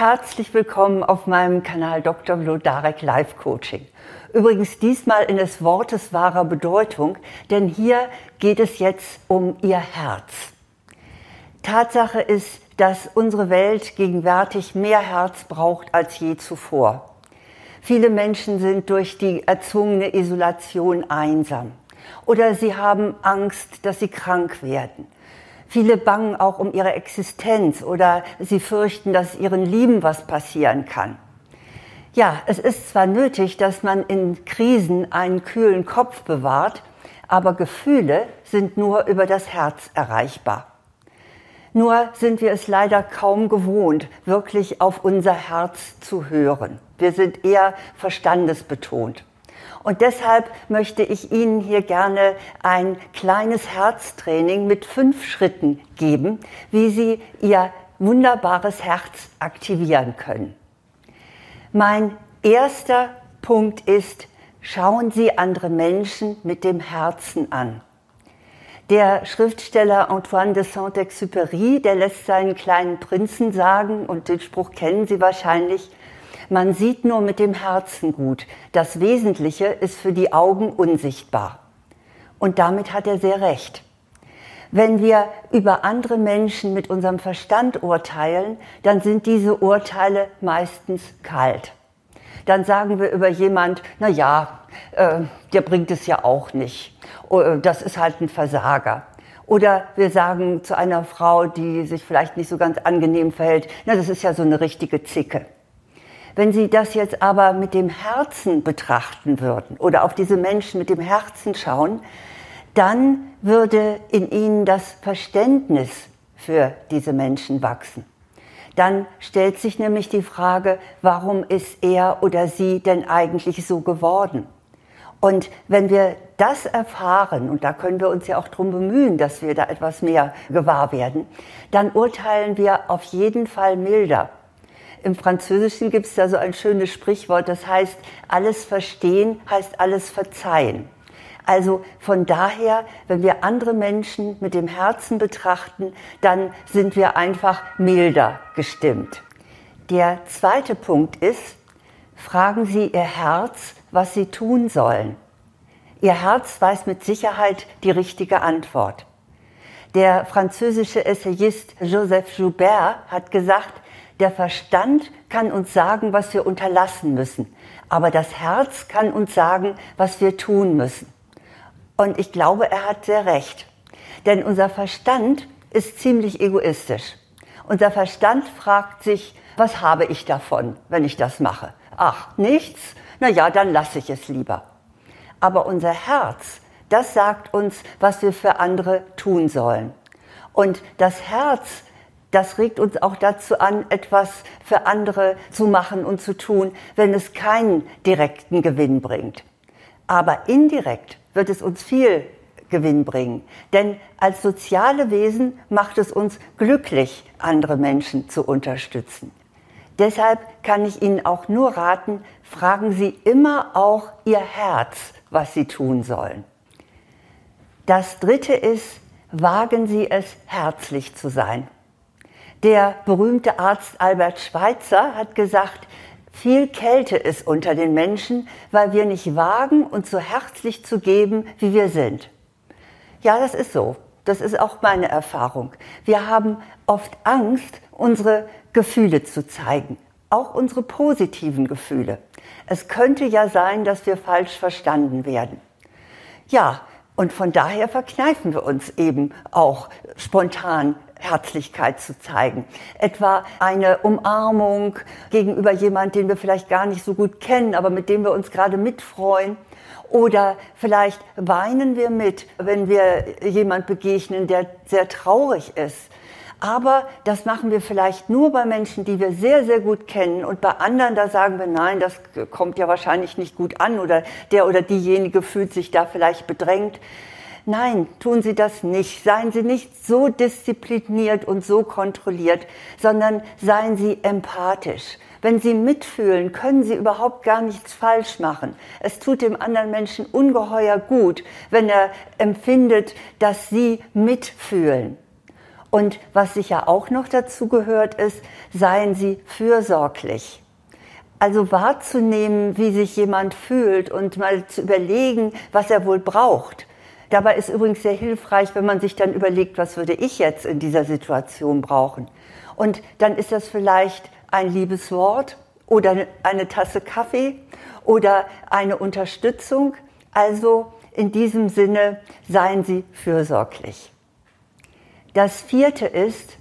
Herzlich willkommen auf meinem Kanal Dr. Vlodarek Life Coaching. Übrigens diesmal in des Wortes wahrer Bedeutung, denn hier geht es jetzt um Ihr Herz. Tatsache ist, dass unsere Welt gegenwärtig mehr Herz braucht als je zuvor. Viele Menschen sind durch die erzwungene Isolation einsam oder sie haben Angst, dass sie krank werden. Viele bangen auch um ihre Existenz oder sie fürchten, dass ihren Lieben was passieren kann. Ja, es ist zwar nötig, dass man in Krisen einen kühlen Kopf bewahrt, aber Gefühle sind nur über das Herz erreichbar. Nur sind wir es leider kaum gewohnt, wirklich auf unser Herz zu hören. Wir sind eher verstandesbetont. Und deshalb möchte ich Ihnen hier gerne ein kleines Herztraining mit fünf Schritten geben, wie Sie Ihr wunderbares Herz aktivieren können. Mein erster Punkt ist, schauen Sie andere Menschen mit dem Herzen an. Der Schriftsteller Antoine de Saint-Exupéry, der lässt seinen kleinen Prinzen sagen, und den Spruch kennen Sie wahrscheinlich, man sieht nur mit dem Herzen gut. Das Wesentliche ist für die Augen unsichtbar. Und damit hat er sehr recht. Wenn wir über andere Menschen mit unserem Verstand urteilen, dann sind diese Urteile meistens kalt. Dann sagen wir über jemand, na ja, äh, der bringt es ja auch nicht. Oh, das ist halt ein Versager. Oder wir sagen zu einer Frau, die sich vielleicht nicht so ganz angenehm verhält, na, das ist ja so eine richtige Zicke. Wenn Sie das jetzt aber mit dem Herzen betrachten würden oder auf diese Menschen mit dem Herzen schauen, dann würde in Ihnen das Verständnis für diese Menschen wachsen. Dann stellt sich nämlich die Frage, warum ist er oder sie denn eigentlich so geworden? Und wenn wir das erfahren, und da können wir uns ja auch drum bemühen, dass wir da etwas mehr gewahr werden, dann urteilen wir auf jeden Fall milder. Im Französischen gibt es da so ein schönes Sprichwort, das heißt, alles verstehen heißt alles verzeihen. Also von daher, wenn wir andere Menschen mit dem Herzen betrachten, dann sind wir einfach milder gestimmt. Der zweite Punkt ist, fragen Sie Ihr Herz, was Sie tun sollen. Ihr Herz weiß mit Sicherheit die richtige Antwort. Der französische Essayist Joseph Joubert hat gesagt, der Verstand kann uns sagen, was wir unterlassen müssen, aber das Herz kann uns sagen, was wir tun müssen. Und ich glaube, er hat sehr recht. Denn unser Verstand ist ziemlich egoistisch. Unser Verstand fragt sich, was habe ich davon, wenn ich das mache? Ach, nichts? Na ja, dann lasse ich es lieber. Aber unser Herz, das sagt uns, was wir für andere tun sollen. Und das Herz das regt uns auch dazu an, etwas für andere zu machen und zu tun, wenn es keinen direkten Gewinn bringt. Aber indirekt wird es uns viel Gewinn bringen. Denn als soziale Wesen macht es uns glücklich, andere Menschen zu unterstützen. Deshalb kann ich Ihnen auch nur raten, fragen Sie immer auch Ihr Herz, was Sie tun sollen. Das Dritte ist, wagen Sie es, herzlich zu sein. Der berühmte Arzt Albert Schweitzer hat gesagt, viel Kälte ist unter den Menschen, weil wir nicht wagen, uns so herzlich zu geben, wie wir sind. Ja, das ist so. Das ist auch meine Erfahrung. Wir haben oft Angst, unsere Gefühle zu zeigen, auch unsere positiven Gefühle. Es könnte ja sein, dass wir falsch verstanden werden. Ja, und von daher verkneifen wir uns eben auch spontan Herzlichkeit zu zeigen. Etwa eine Umarmung gegenüber jemand, den wir vielleicht gar nicht so gut kennen, aber mit dem wir uns gerade mitfreuen. Oder vielleicht weinen wir mit, wenn wir jemand begegnen, der sehr traurig ist. Aber das machen wir vielleicht nur bei Menschen, die wir sehr, sehr gut kennen. Und bei anderen, da sagen wir, nein, das kommt ja wahrscheinlich nicht gut an oder der oder diejenige fühlt sich da vielleicht bedrängt. Nein, tun Sie das nicht. Seien Sie nicht so diszipliniert und so kontrolliert, sondern seien Sie empathisch. Wenn Sie mitfühlen, können Sie überhaupt gar nichts falsch machen. Es tut dem anderen Menschen ungeheuer gut, wenn er empfindet, dass Sie mitfühlen. Und was sicher auch noch dazu gehört ist, seien Sie fürsorglich. Also wahrzunehmen, wie sich jemand fühlt und mal zu überlegen, was er wohl braucht. Dabei ist übrigens sehr hilfreich, wenn man sich dann überlegt, was würde ich jetzt in dieser Situation brauchen. Und dann ist das vielleicht ein liebes Wort oder eine Tasse Kaffee oder eine Unterstützung. Also in diesem Sinne seien Sie fürsorglich. Das vierte ist,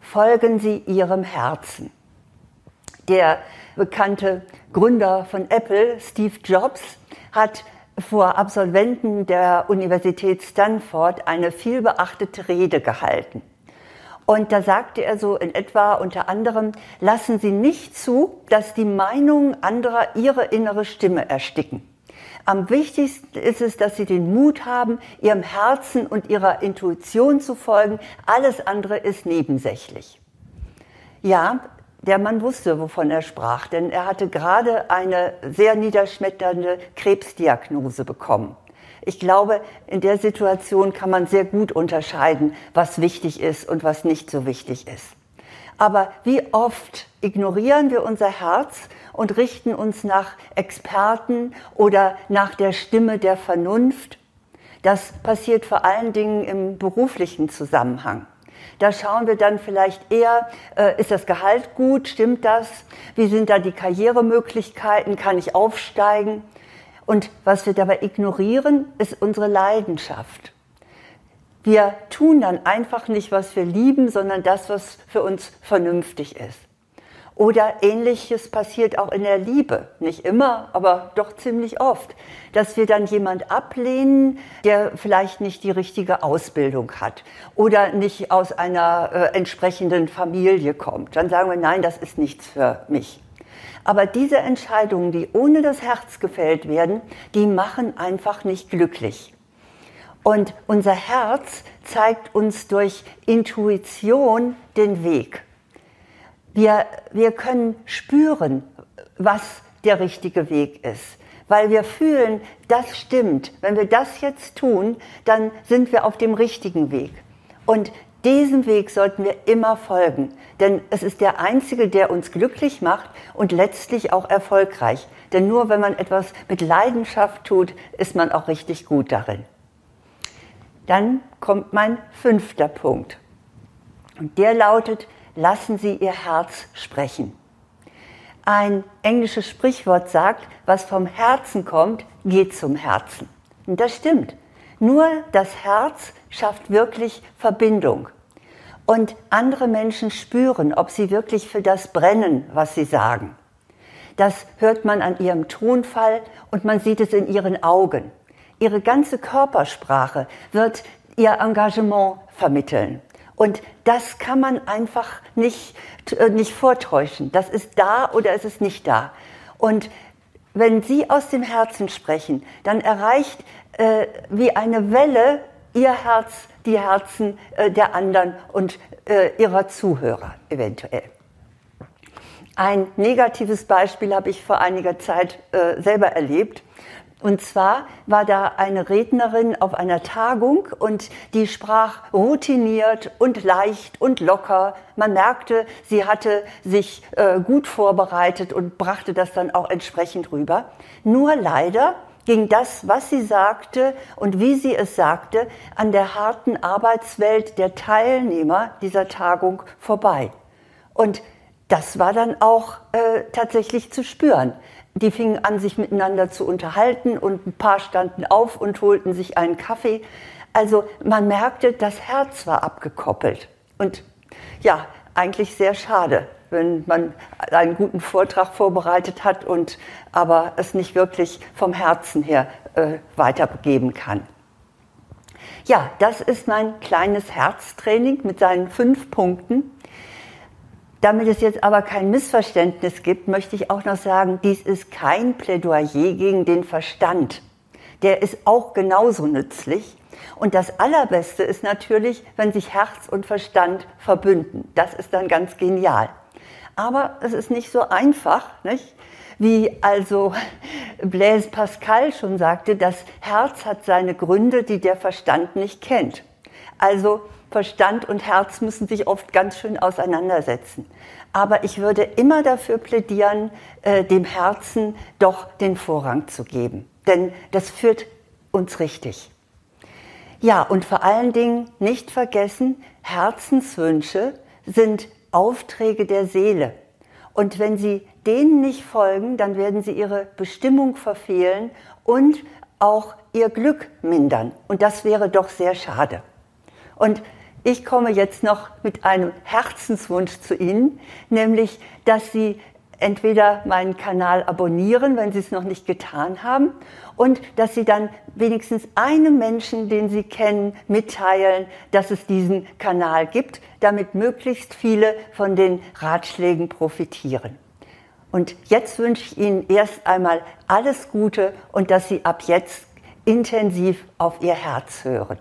folgen Sie Ihrem Herzen. Der bekannte Gründer von Apple, Steve Jobs, hat vor Absolventen der Universität Stanford eine vielbeachtete Rede gehalten. Und da sagte er so in etwa unter anderem, lassen Sie nicht zu, dass die Meinungen anderer Ihre innere Stimme ersticken. Am wichtigsten ist es, dass Sie den Mut haben, Ihrem Herzen und Ihrer Intuition zu folgen. Alles andere ist nebensächlich. Ja, der Mann wusste, wovon er sprach, denn er hatte gerade eine sehr niederschmetternde Krebsdiagnose bekommen. Ich glaube, in der Situation kann man sehr gut unterscheiden, was wichtig ist und was nicht so wichtig ist. Aber wie oft ignorieren wir unser Herz und richten uns nach Experten oder nach der Stimme der Vernunft? Das passiert vor allen Dingen im beruflichen Zusammenhang. Da schauen wir dann vielleicht eher, äh, ist das Gehalt gut, stimmt das? Wie sind da die Karrieremöglichkeiten? Kann ich aufsteigen? Und was wir dabei ignorieren, ist unsere Leidenschaft. Wir tun dann einfach nicht, was wir lieben, sondern das, was für uns vernünftig ist. Oder ähnliches passiert auch in der Liebe. Nicht immer, aber doch ziemlich oft. Dass wir dann jemand ablehnen, der vielleicht nicht die richtige Ausbildung hat oder nicht aus einer äh, entsprechenden Familie kommt. Dann sagen wir, nein, das ist nichts für mich. Aber diese Entscheidungen, die ohne das Herz gefällt werden, die machen einfach nicht glücklich. Und unser Herz zeigt uns durch Intuition den Weg. Wir, wir können spüren, was der richtige Weg ist, weil wir fühlen, das stimmt. Wenn wir das jetzt tun, dann sind wir auf dem richtigen Weg. Und diesem Weg sollten wir immer folgen, denn es ist der einzige, der uns glücklich macht und letztlich auch erfolgreich. Denn nur wenn man etwas mit Leidenschaft tut, ist man auch richtig gut darin. Dann kommt mein fünfter Punkt. Und der lautet, lassen Sie Ihr Herz sprechen. Ein englisches Sprichwort sagt, was vom Herzen kommt, geht zum Herzen. Und das stimmt. Nur das Herz schafft wirklich Verbindung. Und andere Menschen spüren, ob sie wirklich für das brennen, was sie sagen. Das hört man an ihrem Tonfall und man sieht es in ihren Augen. Ihre ganze Körpersprache wird ihr Engagement vermitteln. Und das kann man einfach nicht, äh, nicht vortäuschen. Das ist da oder es ist nicht da. Und wenn Sie aus dem Herzen sprechen, dann erreicht äh, wie eine Welle Ihr Herz die Herzen äh, der anderen und äh, ihrer Zuhörer eventuell. Ein negatives Beispiel habe ich vor einiger Zeit äh, selber erlebt. Und zwar war da eine Rednerin auf einer Tagung und die sprach routiniert und leicht und locker. Man merkte, sie hatte sich äh, gut vorbereitet und brachte das dann auch entsprechend rüber. Nur leider ging das, was sie sagte und wie sie es sagte, an der harten Arbeitswelt der Teilnehmer dieser Tagung vorbei. Und das war dann auch äh, tatsächlich zu spüren. Die fingen an, sich miteinander zu unterhalten und ein paar standen auf und holten sich einen Kaffee. Also man merkte, das Herz war abgekoppelt. Und ja, eigentlich sehr schade, wenn man einen guten Vortrag vorbereitet hat und aber es nicht wirklich vom Herzen her äh, weitergeben kann. Ja, das ist mein kleines Herztraining mit seinen fünf Punkten. Damit es jetzt aber kein Missverständnis gibt, möchte ich auch noch sagen, dies ist kein Plädoyer gegen den Verstand. Der ist auch genauso nützlich. Und das Allerbeste ist natürlich, wenn sich Herz und Verstand verbünden. Das ist dann ganz genial. Aber es ist nicht so einfach, nicht? Wie also Blaise Pascal schon sagte, das Herz hat seine Gründe, die der Verstand nicht kennt. Also Verstand und Herz müssen sich oft ganz schön auseinandersetzen. Aber ich würde immer dafür plädieren, äh, dem Herzen doch den Vorrang zu geben. Denn das führt uns richtig. Ja, und vor allen Dingen nicht vergessen, Herzenswünsche sind Aufträge der Seele. Und wenn Sie denen nicht folgen, dann werden Sie Ihre Bestimmung verfehlen und auch Ihr Glück mindern. Und das wäre doch sehr schade. Und ich komme jetzt noch mit einem Herzenswunsch zu Ihnen, nämlich, dass Sie entweder meinen Kanal abonnieren, wenn Sie es noch nicht getan haben, und dass Sie dann wenigstens einem Menschen, den Sie kennen, mitteilen, dass es diesen Kanal gibt, damit möglichst viele von den Ratschlägen profitieren. Und jetzt wünsche ich Ihnen erst einmal alles Gute und dass Sie ab jetzt intensiv auf Ihr Herz hören.